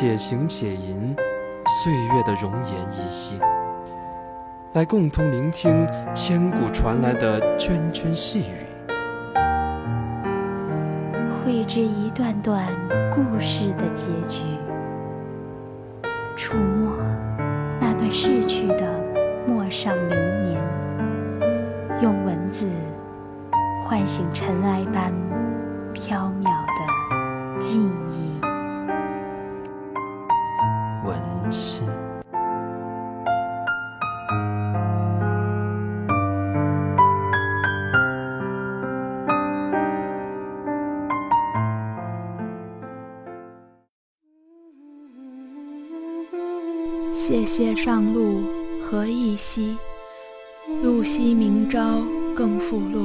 且行且吟，岁月的容颜依稀，来共同聆听千古传来的涓涓细语。绘制一段段故事的结局，触摸那段逝去的陌上流年，用文字唤醒尘埃般飘渺的记忆。谢上路何意兮，路西明朝更复落。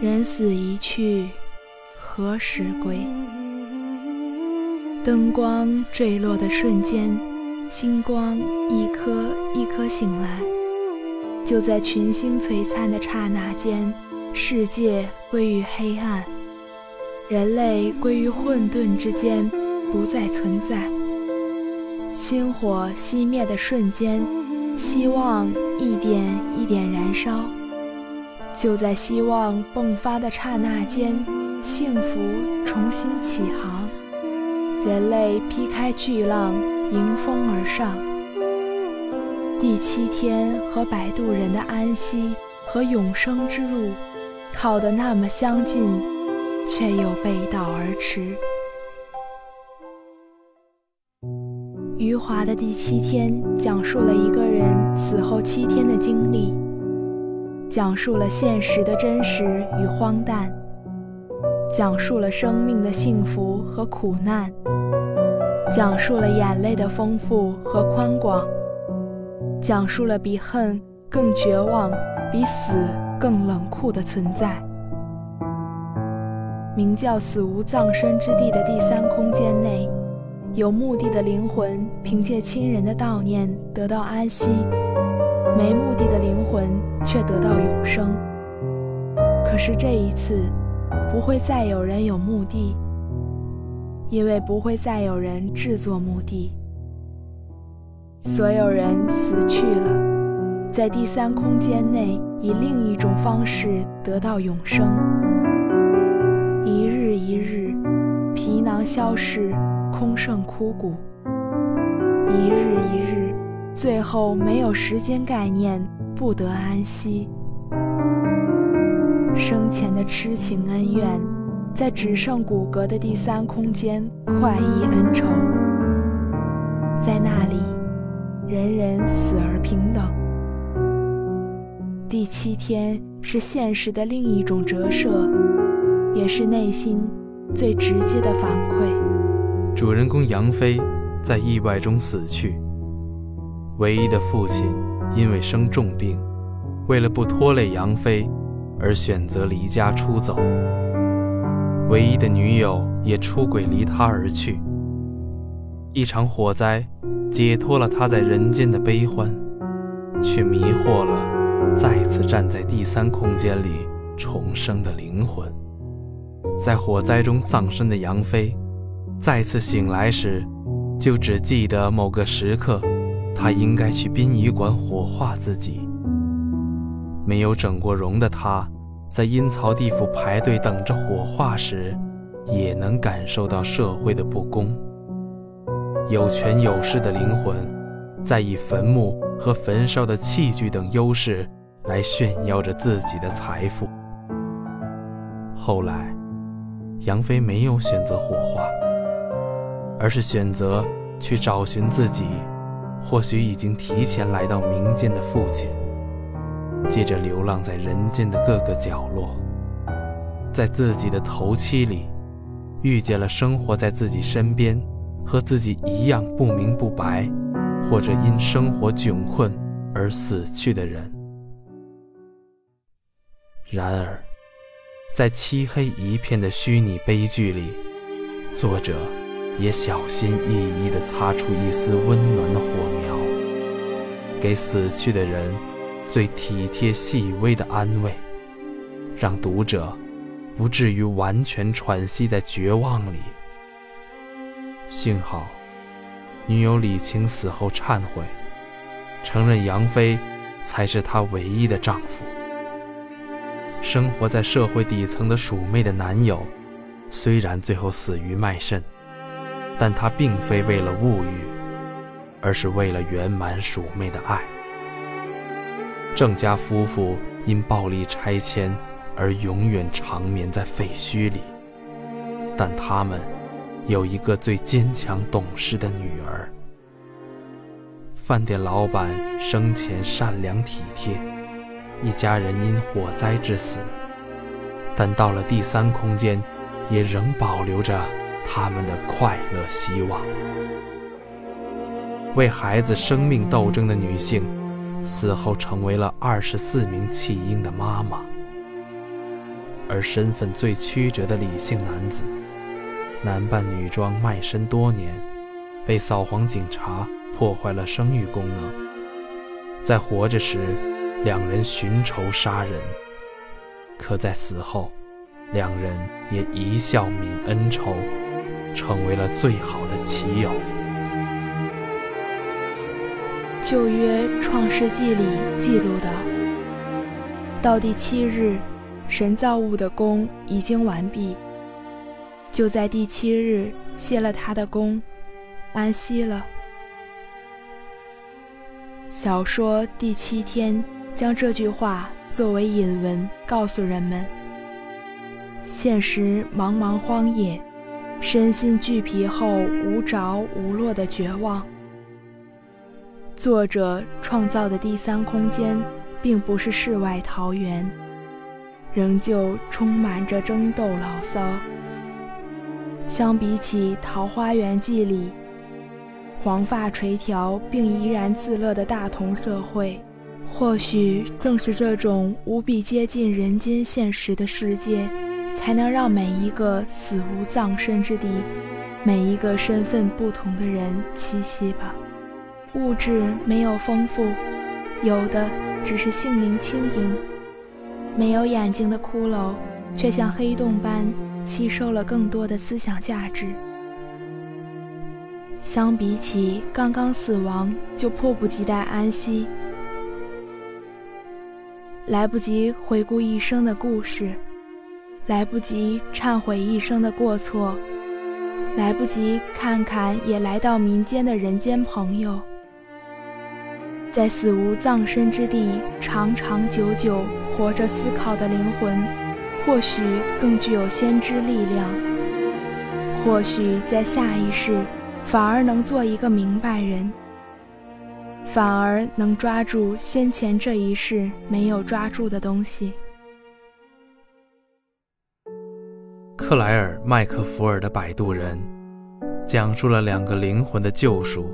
人死一去，何时归？灯光坠落的瞬间，星光一颗一颗醒来。就在群星璀璨的刹那间，世界归于黑暗，人类归于混沌之间，不再存在。星火熄灭的瞬间，希望一点一点燃烧。就在希望迸发的刹那间，幸福重新起航。人类劈开巨浪，迎风而上。第七天和摆渡人的安息和永生之路，靠得那么相近，却又背道而驰。余华的第七天讲述了一个人死后七天的经历，讲述了现实的真实与荒诞，讲述了生命的幸福和苦难，讲述了眼泪的丰富和宽广，讲述了比恨更绝望、比死更冷酷的存在。名叫“死无葬身之地”的第三空间内。有目的的灵魂凭借亲人的悼念得到安息，没目的的灵魂却得到永生。可是这一次，不会再有人有墓地，因为不会再有人制作墓地。所有人死去了，在第三空间内以另一种方式得到永生。一日一日，消逝。空剩枯骨，一日一日，最后没有时间概念，不得安息。生前的痴情恩怨，在只剩骨骼的第三空间快意恩仇，在那里，人人死而平等。第七天是现实的另一种折射，也是内心最直接的反馈。主人公杨飞在意外中死去，唯一的父亲因为生重病，为了不拖累杨飞，而选择离家出走。唯一的女友也出轨离他而去。一场火灾解脱了他在人间的悲欢，却迷惑了再次站在第三空间里重生的灵魂。在火灾中丧生的杨飞。再次醒来时，就只记得某个时刻，他应该去殡仪馆火化自己。没有整过容的他，在阴曹地府排队等着火化时，也能感受到社会的不公。有权有势的灵魂，在以坟墓和焚烧的器具等优势来炫耀着自己的财富。后来，杨飞没有选择火化。而是选择去找寻自己，或许已经提前来到民间的父亲。接着流浪在人间的各个角落，在自己的头七里，遇见了生活在自己身边、和自己一样不明不白，或者因生活窘困而死去的人。然而，在漆黑一片的虚拟悲剧里，作者也小心翼翼地擦出一丝温暖的火苗，给死去的人最体贴细微的安慰，让读者不至于完全喘息在绝望里。幸好，女友李晴死后忏悔，承认杨飞才是她唯一的丈夫。生活在社会底层的鼠妹的男友，虽然最后死于卖肾，但他并非为了物欲，而是为了圆满鼠妹的爱。郑家夫妇因暴力拆迁而永远长眠在废墟里，但他们有一个最坚强懂事的女儿。饭店老板生前善良体贴。一家人因火灾致死，但到了第三空间，也仍保留着他们的快乐希望。为孩子生命斗争的女性，死后成为了二十四名弃婴的妈妈；而身份最曲折的李姓男子，男扮女装卖身多年，被扫黄警察破坏了生育功能，在活着时。两人寻仇杀人，可在死后，两人也一笑泯恩仇，成为了最好的棋友。旧约创世纪里记录的，到第七日，神造物的功已经完毕，就在第七日歇了他的功，安息了。小说第七天。将这句话作为引文告诉人们：现实茫茫荒野，身心俱疲后无着无落的绝望。作者创造的第三空间，并不是世外桃源，仍旧充满着争斗牢骚。相比起《桃花源记》里黄发垂髫并怡然自乐的大同社会。或许正是这种无比接近人间现实的世界，才能让每一个死无葬身之地、每一个身份不同的人栖息吧。物质没有丰富，有的只是性灵轻盈。没有眼睛的骷髅，却像黑洞般吸收了更多的思想价值。相比起刚刚死亡就迫不及待安息。来不及回顾一生的故事，来不及忏悔一生的过错，来不及看看也来到民间的人间朋友，在死无葬身之地长长久久活着思考的灵魂，或许更具有先知力量，或许在下一世反而能做一个明白人。反而能抓住先前这一世没有抓住的东西。克莱尔·麦克福尔的《摆渡人》，讲述了两个灵魂的救赎，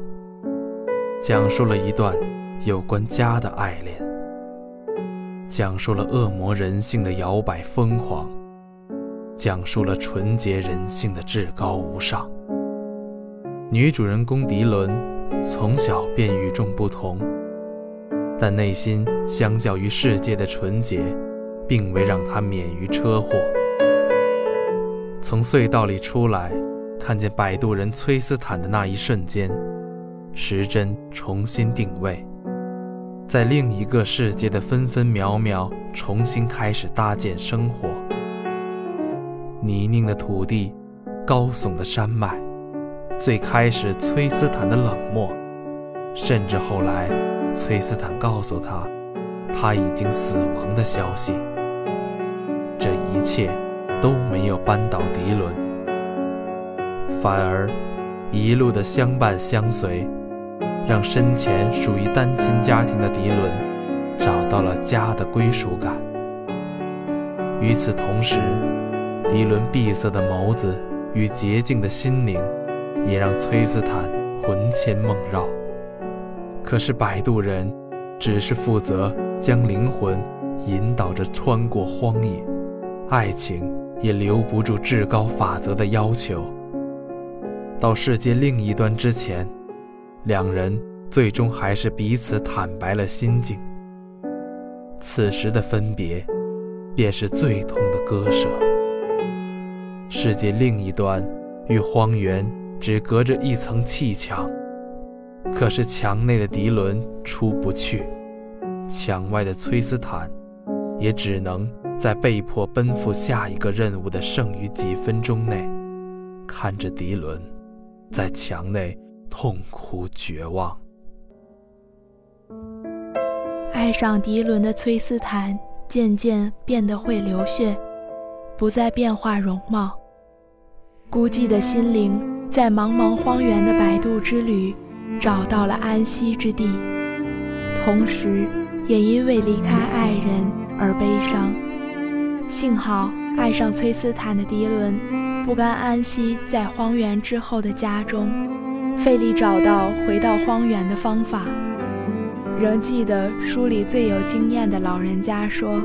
讲述了一段有关家的爱恋，讲述了恶魔人性的摇摆疯狂，讲述了纯洁人性的至高无上。女主人公迪伦。从小便与众不同，但内心相较于世界的纯洁，并未让他免于车祸。从隧道里出来，看见摆渡人崔斯坦的那一瞬间，时针重新定位，在另一个世界的分分秒秒，重新开始搭建生活。泥泞的土地，高耸的山脉。最开始，崔斯坦的冷漠，甚至后来，崔斯坦告诉他他已经死亡的消息，这一切都没有扳倒迪伦，反而一路的相伴相随，让生前属于单亲家庭的迪伦找到了家的归属感。与此同时，迪伦闭塞的眸子与洁净的心灵。也让崔斯坦魂牵梦绕。可是摆渡人只是负责将灵魂引导着穿过荒野，爱情也留不住至高法则的要求。到世界另一端之前，两人最终还是彼此坦白了心境。此时的分别，便是最痛的割舍。世界另一端与荒原只隔着一层气墙，可是墙内的迪伦出不去，墙外的崔斯坦也只能在被迫奔赴下一个任务的剩余几分钟内，看着迪伦在墙内痛哭绝望。爱上迪伦的崔斯坦渐渐变得会流血，不再变化容貌。孤寂的心灵在茫茫荒原的摆渡之旅找到了安息之地，同时也因为离开爱人而悲伤。幸好爱上崔斯坦的迪伦不甘安息在荒原之后的家中，费力找到回到荒原的方法。仍记得书里最有经验的老人家说：“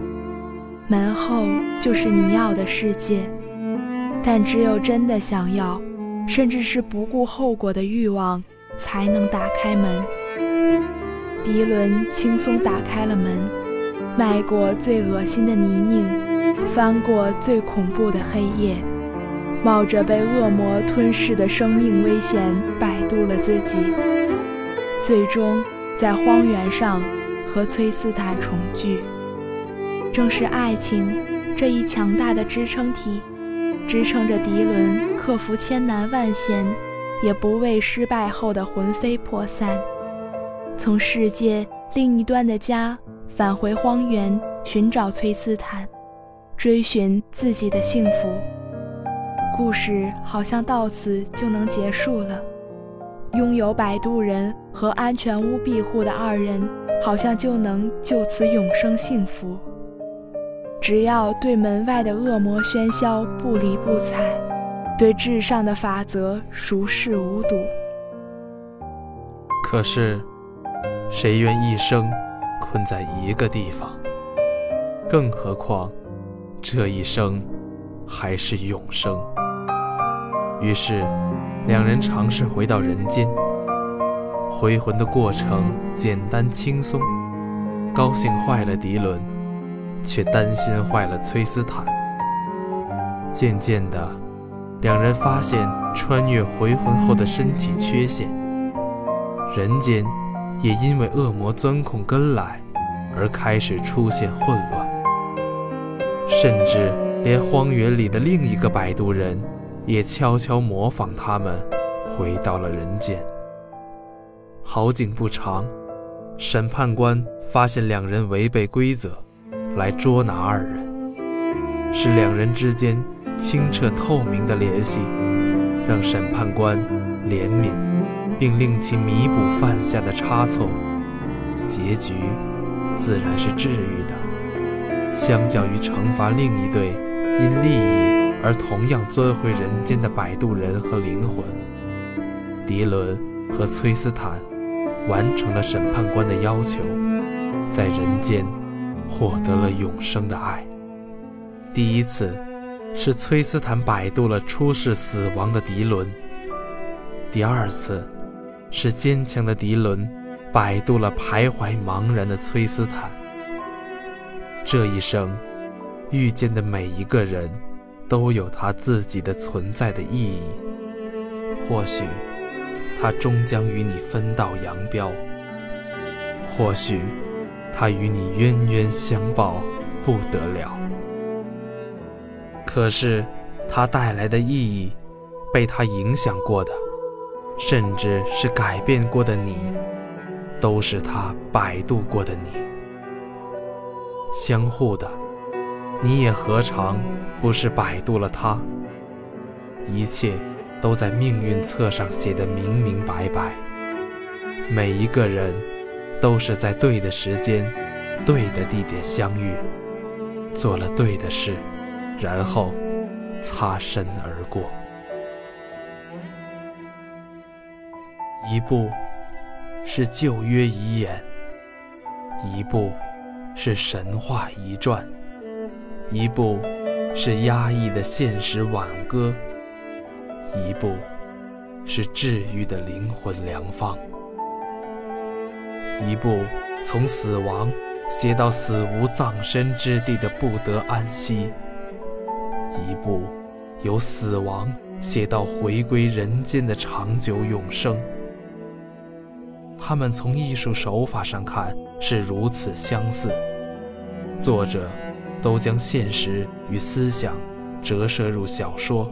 门后就是你要的世界，但只有真的想要，甚至是不顾后果的欲望，才能打开门。”迪伦轻松打开了门，迈过最恶心的泥泞，翻过最恐怖的黑夜，冒着被恶魔吞噬的生命危险，摆渡了自己，最终。在荒原上和崔斯坦重聚，正是爱情这一强大的支撑体，支撑着迪伦克服千难万险，也不畏失败后的魂飞魄散，从世界另一端的家返回荒原，寻找崔斯坦，追寻自己的幸福。故事好像到此就能结束了。拥有摆渡人和安全屋庇护的二人，好像就能就此永生幸福。只要对门外的恶魔喧嚣不理不睬，对至上的法则熟视无睹。可是，谁愿一生困在一个地方？更何况，这一生还是永生。于是。两人尝试回到人间，回魂的过程简单轻松，高兴坏了迪伦，却担心坏了崔斯坦。渐渐的，两人发现穿越回魂后的身体缺陷，人间也因为恶魔钻空根来而开始出现混乱，甚至连荒原里的另一个摆渡人。也悄悄模仿他们，回到了人间。好景不长，审判官发现两人违背规则，来捉拿二人。是两人之间清澈透明的联系，让审判官怜悯，并令其弥补犯下的差错。结局自然是治愈的。相较于惩罚另一对因利益。而同样钻回人间的摆渡人和灵魂，迪伦和崔斯坦完成了审判官的要求，在人间获得了永生的爱。第一次是崔斯坦摆渡了出世死亡的迪伦，第二次是坚强的迪伦摆渡了徘徊茫然的崔斯坦。这一生遇见的每一个人。都有他自己的存在的意义。或许，他终将与你分道扬镳；或许，他与你冤冤相报不得了。可是，他带来的意义，被他影响过的，甚至是改变过的你，都是他摆渡过的你，相互的。你也何尝不是摆渡了他？一切都在命运册上写得明明白白。每一个人都是在对的时间、对的地点相遇，做了对的事，然后擦身而过。一部是旧约遗言，一部是神话遗传，一部是压抑的现实挽歌，一部是治愈的灵魂良方，一部从死亡写到死无葬身之地的不得安息，一部由死亡。写到回归人间的长久永生，他们从艺术手法上看是如此相似，作者都将现实与思想折射入小说，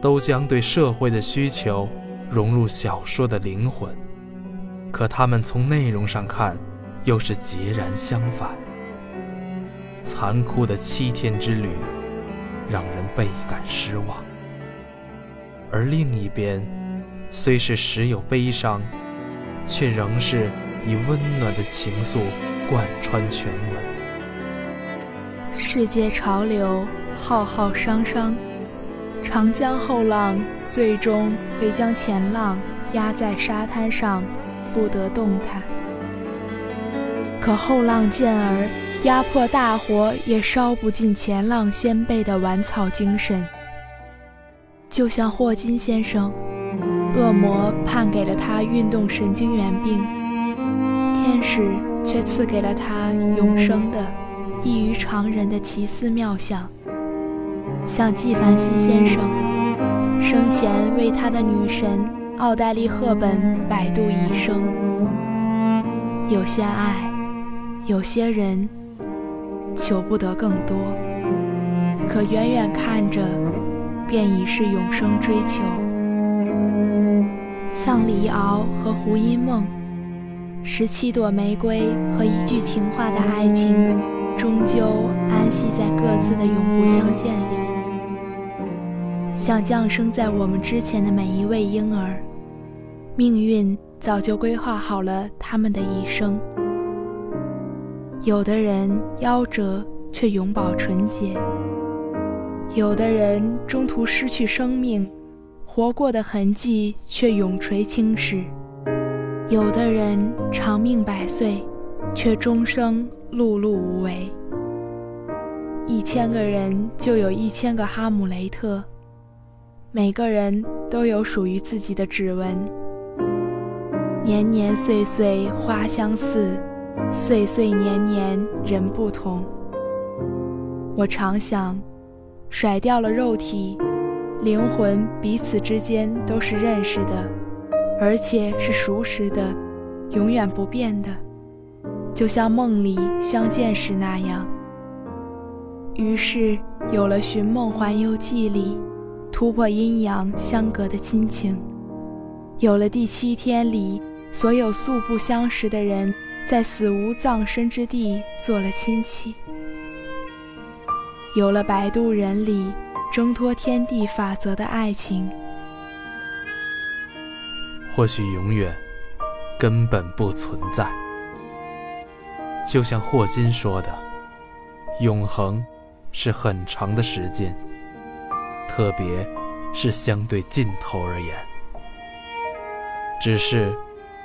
都将对社会的需求融入小说的灵魂，可他们从内容上看又是截然相反。残酷的七天之旅，让人倍感失望。而另一边，虽是时有悲伤，却仍是以温暖的情愫贯穿全文。世界潮流浩浩汤汤，长江后浪最终会将前浪压在沙滩上，不得动弹。可后浪健儿压迫大火，也烧不尽前浪先辈的顽草精神。就像霍金先生，恶魔判给了他运动神经元病，天使却赐给了他永生的、异于常人的奇思妙想。像纪梵希先生，生前为他的女神奥黛丽·赫本百度一生。有些爱，有些人，求不得更多，可远远看着。便已是永生追求，像李敖和胡因梦，十七朵玫瑰和一句情话的爱情，终究安息在各自的永不相见里。像降生在我们之前的每一位婴儿，命运早就规划好了他们的一生。有的人夭折，却永葆纯洁。有的人中途失去生命，活过的痕迹却永垂青史；有的人长命百岁，却终生碌碌无为。一千个人就有一千个哈姆雷特，每个人都有属于自己的指纹。年年岁岁花相似，岁岁年年人不同。我常想。甩掉了肉体，灵魂彼此之间都是认识的，而且是熟识的，永远不变的，就像梦里相见时那样。于是有了《寻梦环游记》里突破阴阳相隔的亲情，有了第七天里所有素不相识的人在死无葬身之地做了亲戚。有了《摆渡人》里挣脱天地法则的爱情，或许永远根本不存在。就像霍金说的：“永恒是很长的时间，特别是相对尽头而言。只是，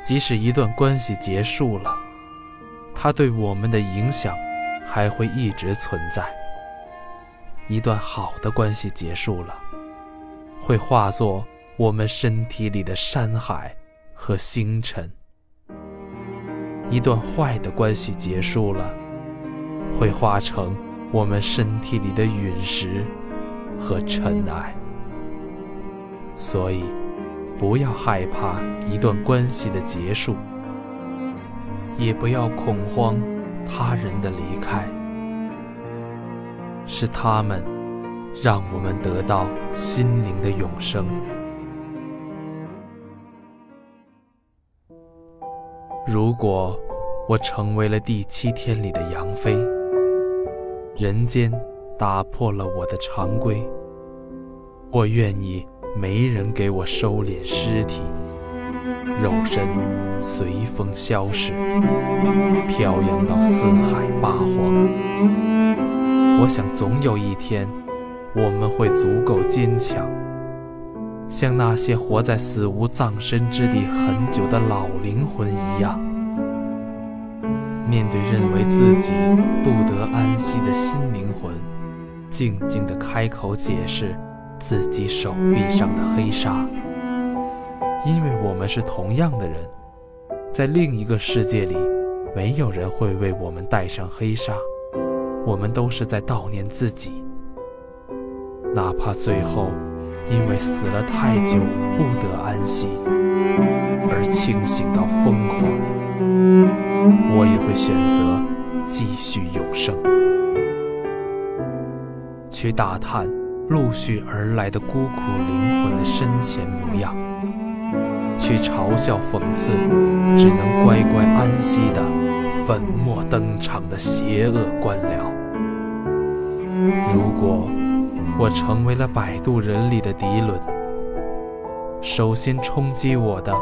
即使一段关系结束了，它对我们的影响还会一直存在。”一段好的关系结束了，会化作我们身体里的山海和星辰；一段坏的关系结束了，会化成我们身体里的陨石和尘埃。所以，不要害怕一段关系的结束，也不要恐慌他人的离开。是他们，让我们得到心灵的永生。如果我成为了第七天里的杨妃，人间打破了我的常规，我愿意没人给我收敛尸体，肉身随风消逝，飘扬到四海八荒。我想，总有一天，我们会足够坚强，像那些活在死无葬身之地很久的老灵魂一样，面对认为自己不得安息的新灵魂，静静地开口解释自己手臂上的黑纱，因为我们是同样的人，在另一个世界里，没有人会为我们戴上黑纱，我们都是在悼念自己。哪怕最后因为死了太久不得安息而清醒到疯狂，我也会选择继续永生，去打探陆续而来的孤苦灵魂的深浅模样，去嘲笑讽刺只能乖乖安息的粉墨登场的邪恶官僚。如果。我成为了摆渡人里的涤纶，首先冲击我的，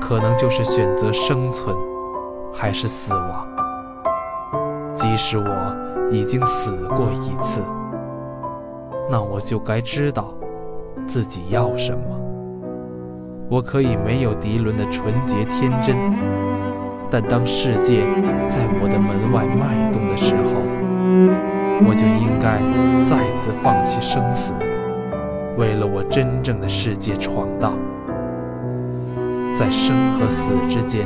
可能就是选择生存还是死亡。即使我已经死过一次，那我就该知道自己要什么。我可以没有涤纶的纯洁天真，但当世界在我的门外脉动的时候。我就应该再次放弃生死，为了我真正的世界闯荡。在生和死之间，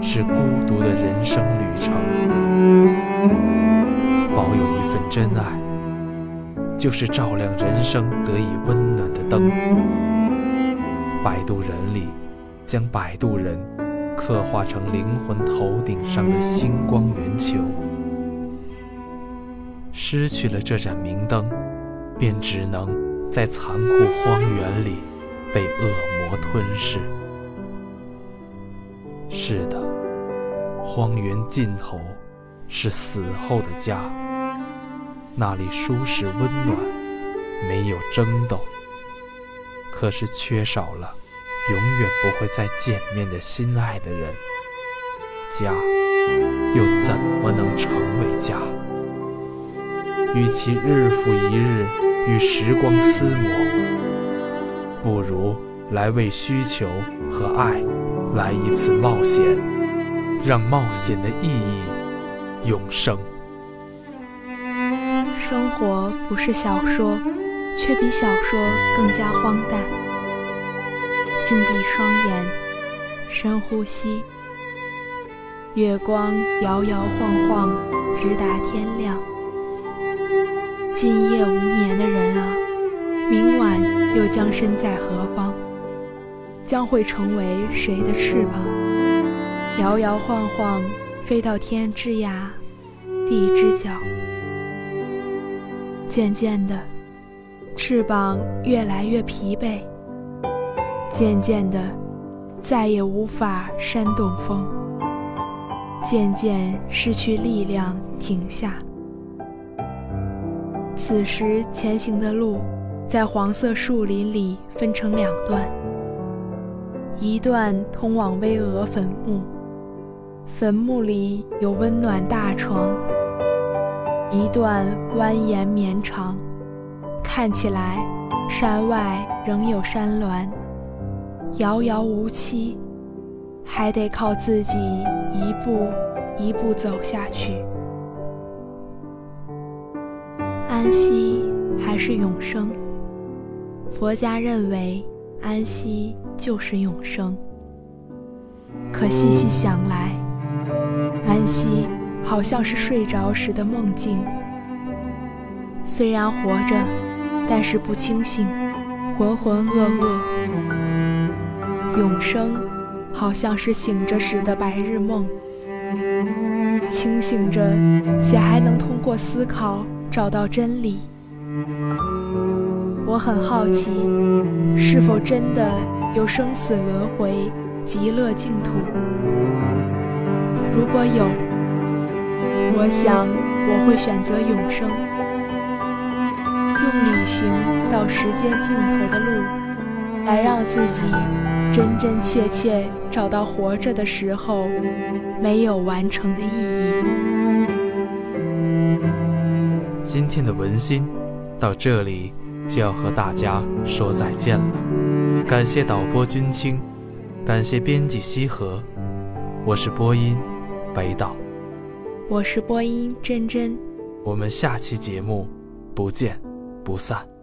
是孤独的人生旅程。保有一份真爱，就是照亮人生得以温暖的灯。摆渡人里，将摆渡人刻画成灵魂头顶上的星光圆球。失去了这盏明灯，便只能在残酷荒原里被恶魔吞噬。是的，荒原尽头是死后的家，那里舒适温暖，没有争斗。可是缺少了永远不会再见面的心爱的人，家又怎么能成为家？与其日复一日与时光厮磨，不如来为需求和爱来一次冒险，让冒险的意义永生。生活不是小说，却比小说更加荒诞。静闭双眼，深呼吸。月光摇摇晃晃，直达天亮。今夜无眠的人啊，明晚又将身在何方？将会成为谁的翅膀？摇摇晃晃，飞到天之涯，地之角。渐渐的，翅膀越来越疲惫。渐渐的，再也无法扇动风。渐渐失去力量，停下。此时前行的路，在黄色树林里分成两段，一段通往巍峨坟墓，坟墓里有温暖大床；一段蜿蜒绵长，看起来山外仍有山峦，遥遥无期，还得靠自己一步一步走下去。安息还是永生？佛家认为安息就是永生。可细细想来，安息好像是睡着时的梦境。虽然活着，但是不清醒，浑浑噩噩。永生好像是醒着时的白日梦，清醒着且还能通过思考。找到真理，我很好奇，是否真的有生死轮回、极乐净土？如果有，我想我会选择永生，用旅行到时间尽头的路，来让自己真真切切找到活着的时候没有完成的意义。今天的文心到这里就要和大家说再见了。感谢导播君清，感谢编辑西河，我是播音北岛，我是播音真真，我们下期节目不见不散。